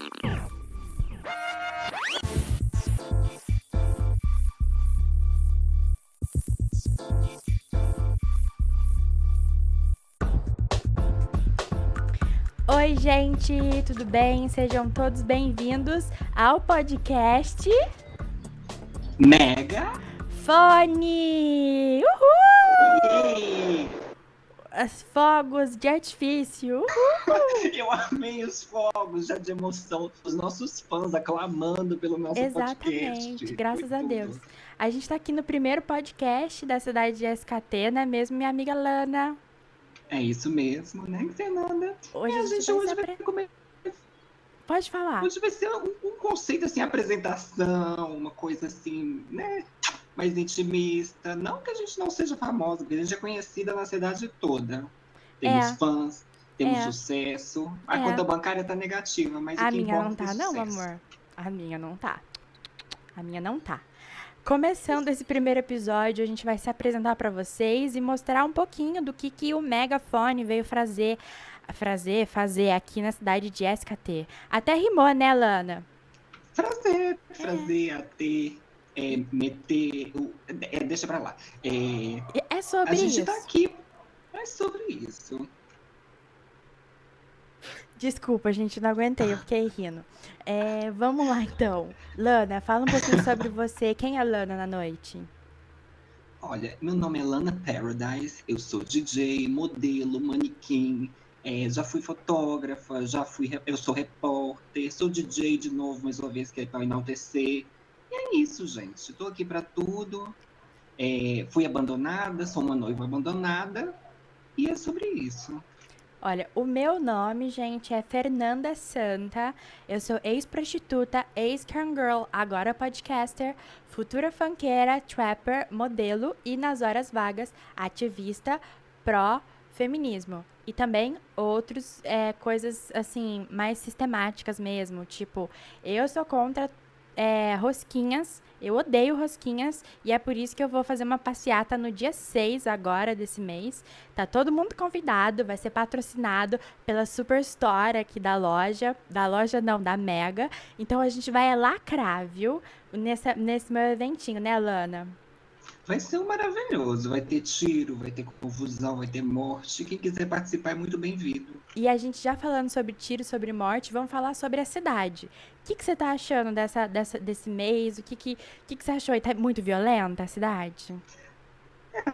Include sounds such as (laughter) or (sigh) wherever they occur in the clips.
Oi, gente, tudo bem? Sejam todos bem-vindos ao podcast Mega. Fone! Uhul! Yay! As fogos de artifício. Uhul! Eu amei os fogos já de emoção, os nossos fãs aclamando pelo nosso Exatamente, podcast. graças Foi a tudo. Deus. A gente tá aqui no primeiro podcast da cidade de SKT, não é mesmo, minha amiga Lana? É isso mesmo, né, Fernanda? Hoje E a a gente gente vai hoje vai, apre... comer, Pode falar. hoje vai ser um, um conceito assim, apresentação, uma coisa assim, né? Mais intimista. Não que a gente não seja famosa, porque a gente é conhecida na cidade toda. Temos É. fãs, temos É. sucesso. A É. conta bancária tá negativa, mas A minha não é tá, o não, amor. A minha não tá. A minha não tá. Começando esse primeiro episódio, a gente vai se apresentar pra vocês e mostrar um pouquinho do que, que o Megafone veio fazer, fazer, fazer aqui na cidade de SKT. Até rimou, né, Lana? Fazer, fazer, até, é, meter. o- é, deixa pra lá. É, É sobre a gente isso. tá aqui. É sobre isso. Desculpa, gente, não aguentei, eu fiquei rindo. É, vamos lá, então. Lana, fala um pouquinho sobre você. Quem é Lana na noite? Olha, meu nome é Lana Paradise, eu sou DJ, modelo, manequim, é, já fui fotógrafa, já fui, eu sou repórter, sou DJ de novo, mais uma vez que é para enaltecer. É isso, gente. Tô aqui para tudo. É, fui abandonada, sou uma noiva abandonada. E é sobre isso. Olha, o meu nome, gente, é Fernanda Santa. Eu sou ex-prostituta, ex-girl, agora podcaster, futura funkeira, trapper, modelo e, nas horas vagas, ativista pró-feminismo. E também outras coisas, assim, mais sistemáticas mesmo. Tipo, eu sou contra é, rosquinhas. Eu odeio rosquinhas e é por isso que eu vou fazer uma passeata no dia 6 agora desse mês. Tá todo mundo convidado, vai ser patrocinado pela Superstore aqui da loja, da loja não, da Mega. Então a gente vai lacrar, viu? Nessa, nesse meu eventinho, né, Lana? Vai ser um maravilhoso. Vai ter tiro, vai ter confusão, vai ter morte. Quem quiser participar é muito bem-vindo. E a gente já falando sobre tiro, sobre morte, vamos falar sobre a cidade. O que, que você tá achando dessa, dessa, desse mês? O que, que, que, que você achou? Tá muito violenta a cidade?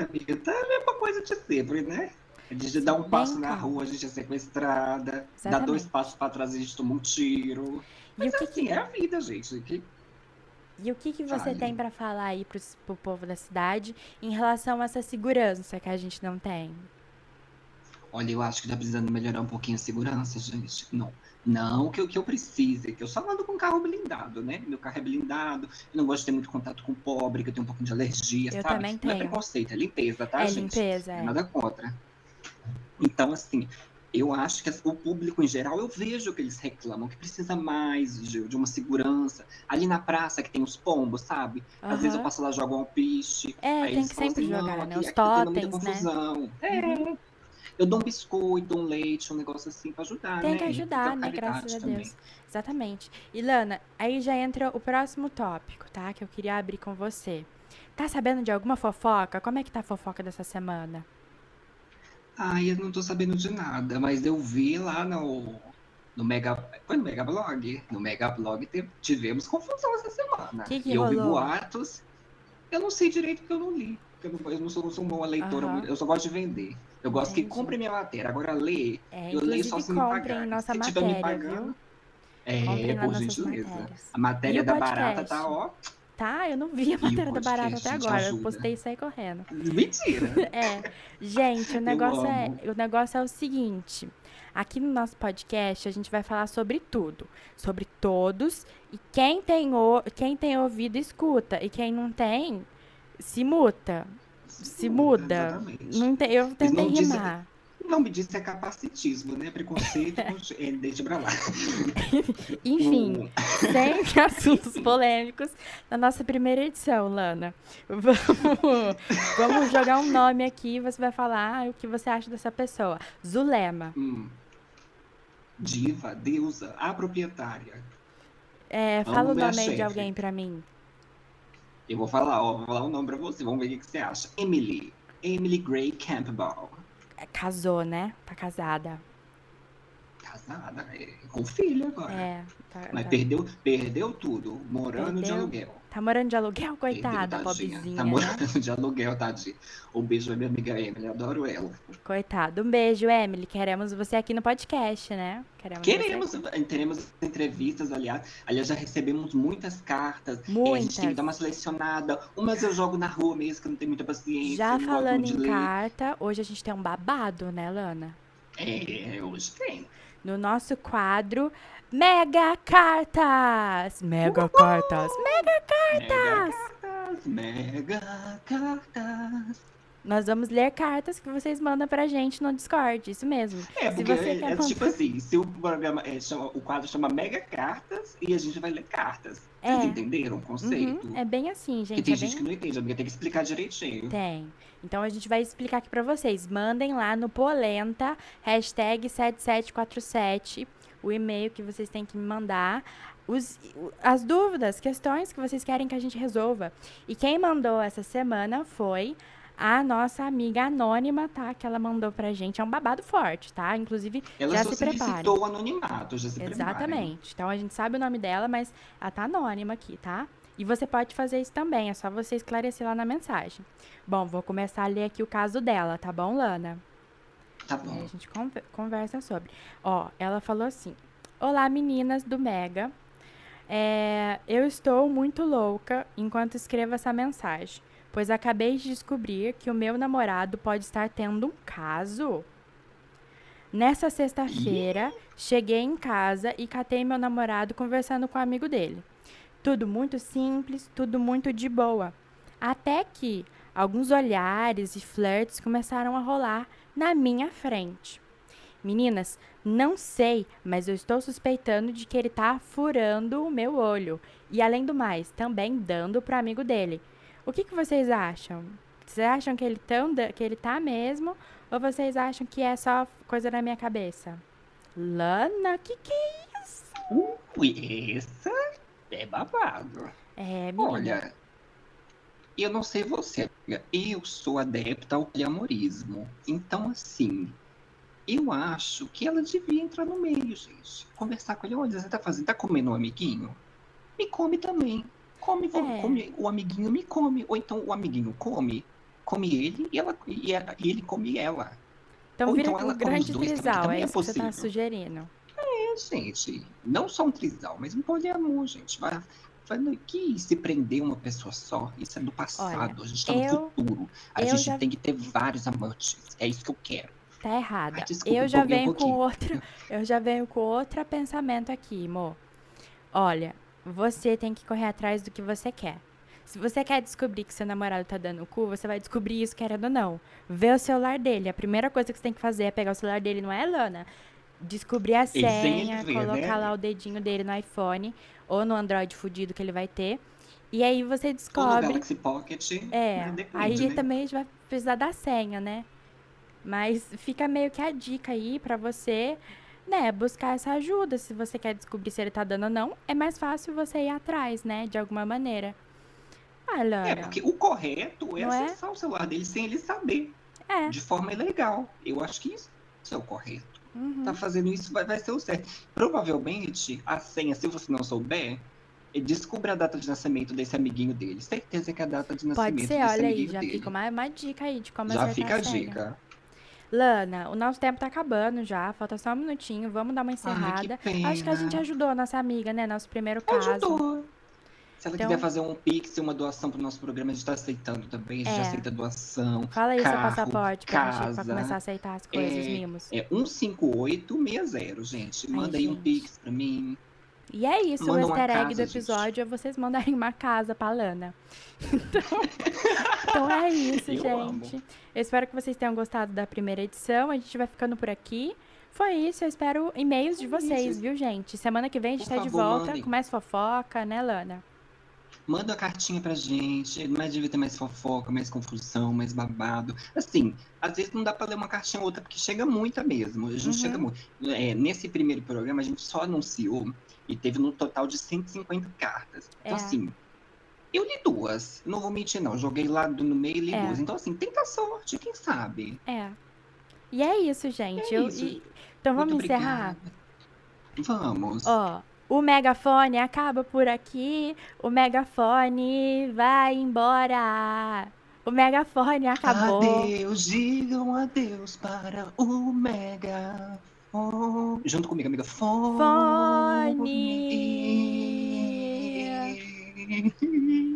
Amiga, tá a mesma coisa de sempre, né? A gente dá um Bem passo na rua, a gente é sequestrada. Dá Exatamente. dois passos pra trás, a gente toma um tiro. E o Mas que, assim, é a vida, gente. Que... E o que, que você tem pra falar aí pros, pro povo da cidade em relação a essa segurança que a gente não tem? Olha, eu acho que tá precisando melhorar um pouquinho a segurança, gente. Não. Não que eu, que eu precise, que eu só ando com carro blindado, né? Meu carro é blindado, eu não gosto de ter muito contato com pobre, que eu tenho um pouquinho de alergia, Eu sabe? também Não é tenho. preconceito, é limpeza, tá, é gente? limpeza, é. é nada contra. Então, assim, eu acho que as- o público em geral, eu vejo que eles reclamam que precisa mais de, de uma segurança. Ali na praça que tem os pombos, sabe? Às vezes eu passo lá jogar um piche. É, aí tem eles que falam sempre assim, jogar, né? aqui, Os tá totens, né? confusão. É. Eu dou um biscoito, um leite, um negócio assim pra ajudar, Tem né? que ajudar, né? Graças a também. Deus. Exatamente. E Lana, aí já entra o próximo tópico, tá? Que eu queria abrir com você. Tá sabendo de alguma fofoca? Como é que tá a fofoca dessa semana? Ai, eu não tô sabendo de nada, mas eu vi lá no, no Mega. Foi no Mega Blog? No Mega Blog te- tivemos confusão essa semana. Que que eu vi rolou? boatos. Eu não sei direito porque eu não li. Eu não, eu não sou, não sou uma leitora, muito- eu só gosto de vender. Eu gosto que Entendi. compre minha matéria. Agora ler, É, eu leio só se me pagar. nossa se tiver me matéria, pagando. viu? É, por gentileza. matérias. A matéria da barata podcast? tá, ó. Tá, eu não vi a matéria da barata até agora. Eu postei e saí correndo. Mentira. (laughs) É, gente, o negócio é, o negócio é o seguinte. Aqui no nosso podcast a gente vai falar sobre tudo, sobre todos e quem tem o, quem tem ouvido escuta e quem não tem se muta, se muda. Exatamente. Não tem, eu tentei não rimar. Não me disse é capacitismo, né? Preconceito, é, deixa pra lá. (laughs) Enfim, sem (laughs) assuntos polêmicos na nossa primeira edição, Lana. Vamos, vamos jogar um nome aqui e você vai falar ah, o que você acha dessa pessoa. Zulema. Hum. diva, deusa, a proprietária. É, Amo fala o minha nome aí de alguém pra mim. Eu vou falar, ó, vou falar o nome pra você, vamos ver o que, que você acha. Emily. Emily Gray Campbell. Casou, né? Tá casada. Casada, é, com filho agora. É, tá, Mas tá- perdeu, perdeu tudo, morando de Perdeu? aluguel. tá morando de aluguel, coitada, Perdeu, pobrezinha, Tá né? morando de aluguel, tadinha. Um beijo pra minha amiga Emily, adoro ela. Coitado. Um beijo, Emily. Queremos você aqui no podcast, né? Queremos. Queremos, aqui. teremos entrevistas, aliás. Aliás, já recebemos muitas cartas. É, a Muitas. gente tem que dar uma selecionada. Umas eu jogo na rua mesmo, que eu não tenho muita paciência. Já falando em de ler. carta, hoje a gente tem um babado, né, Lana? É, hoje tem. No nosso quadro Mega Cartas! Mega Cartas! Mega Cartas! Mega cartas, mega cartas. Nós vamos ler cartas que vocês mandam pra gente no Discord, isso mesmo. É, porque é, é tipo assim, se o programa é, chama- o quadro chama Mega Cartas e a gente vai ler cartas. Vocês É. entenderam o conceito? Uhum, é bem assim, gente. tem é gente bem... que não entende, amiga, tem que explicar direitinho. Tem. Então a gente vai explicar aqui pra vocês. Mandem lá no Polenta, hashtag 7747, o e-mail que vocês têm que me mandar. Os, as dúvidas, questões que vocês querem que a gente resolva. E quem mandou essa semana foi a nossa amiga anônima, tá? Que ela mandou pra gente. É um babado forte, tá? Inclusive, Ela já só se preparem. solicitou o anonimato, já se. Exatamente. Então a gente sabe o nome dela, mas ela tá anônima aqui, tá? E você pode fazer isso também, é só você esclarecer lá na mensagem. Bom, vou começar a ler aqui o caso dela, tá bom, Lana? Tá E aí bom. a gente conver- conversa sobre. Ó, ela falou assim: Olá, meninas do Mega. É, eu estou muito louca enquanto escrevo essa mensagem, pois acabei de descobrir que o meu namorado pode estar tendo um caso. Nessa sexta-feira, cheguei em casa e catei meu namorado conversando com um amigo dele. Tudo muito simples, tudo muito de boa. Até que alguns olhares e flirts começaram a rolar na minha frente. Meninas, não sei, mas eu estou suspeitando de que ele tá furando o meu olho. E além do mais, também dando pro amigo dele. O que, que vocês acham? Vocês acham que ele, tão, que ele tá mesmo? Ou vocês acham que é só coisa na minha cabeça? Lana, que que é isso? Ui, essa é babado. É, menina. Olha, eu não sei você, amiga, eu sou adepta ao poliamorismo. Então, assim, eu acho que ela devia entrar no meio, gente. Conversar com ele. Olha, você tá fazendo, tá comendo um amiguinho? Me come também. Come, É. come, o amiguinho me come. Ou então o amiguinho come, come ele e, ela, e, ela- e ele come ela. Então ou vira então ela um grande dois trisal, também é é isso que você tá possível. sugerindo. É, gente, não só um trisal, mas um poliamor, gente. Vai, no- que se prender uma pessoa só, isso é do passado, a gente tá eu- no futuro. A gente já- tem que ter vários amantes. É isso que eu quero. Tá errada. Ai, desculpa, eu já empolguei um venho com outra, (laughs) eu já venho com outro pensamento aqui, amor. Olha, você tem que correr atrás do que você quer. Se você quer descobrir que seu namorado tá dando o cu, você vai descobrir isso querendo ou não. Vê o celular dele. A primeira coisa que você tem que fazer é pegar o celular dele, não é, Lana? Descobrir a senha, ver, colocar né? lá o dedinho dele no iPhone ou no Android fudido que ele vai ter. E aí você Ou no descobre. Galaxy Pocket, É, né, depende, aí né? também a gente vai precisar da senha, né? Mas fica meio que a dica aí pra você, né, buscar essa ajuda. Se você quer descobrir se ele tá dando ou não, é mais fácil você ir atrás, né, de alguma maneira. Ah, É, porque o correto é é? acessar o celular dele sem ele saber, é. de forma ilegal. Eu acho que isso é o correto. uhum. Tá fazendo isso, vai, vai ser o certo. Provavelmente, a senha, se você não souber, é descubra a data de nascimento desse amiguinho dele. Certeza que é a data de nascimento Pode ser, desse olha aí, amiguinho já dele. fica uma, uma dica aí de como Já fica a dica. Lana, o nosso tempo tá acabando já, falta só um minutinho, vamos dar uma Ai, que encerrada. Acho que a gente ajudou a nossa amiga, né, nosso primeiro caso. Ajudou. Se ela Então- quiser fazer um pix, uma doação pro nosso programa, a gente tá aceitando também. A gente É. aceita doação. Fala aí seu Carro, passaporte pra gente pra casa, começar a aceitar as coisas, é, mimos. É 15860, gente. Manda aí um gente. pix pra mim. E é isso, Manda o easter egg casa, do gente. episódio é vocês mandarem uma casa pra Lana. Então, (laughs) então é isso, Eu gente. amo. Eu espero que vocês tenham gostado da primeira edição. A gente vai ficando por aqui. Foi isso, eu espero e-mails de Foi vocês, viu, gente? Semana que vem a gente Por tá de favor, volta mandem. com mais fofoca, né, Lana? Manda uma cartinha pra gente. Mas devia ter mais fofoca, mais confusão, mais babado. Assim, às vezes não dá pra ler uma cartinha ou outra, porque chega muita mesmo. A gente Uhum. chega muito. É, nesse primeiro programa, a gente só anunciou e teve no total de 150 cartas. Então, É. assim, eu li duas. Não vou mentir, não. Joguei lá no meio e li É. duas. Então, assim, tenta sorte, quem sabe? É. E é isso, gente. É Eu- isso. e- Então vamos Muito encerrar? obrigada. Vamos. Ó, o megafone acaba por aqui. O megafone vai embora. O megafone acabou. Adeus, digam adeus para o mega. Junto comigo, amiga. Fone. Fone.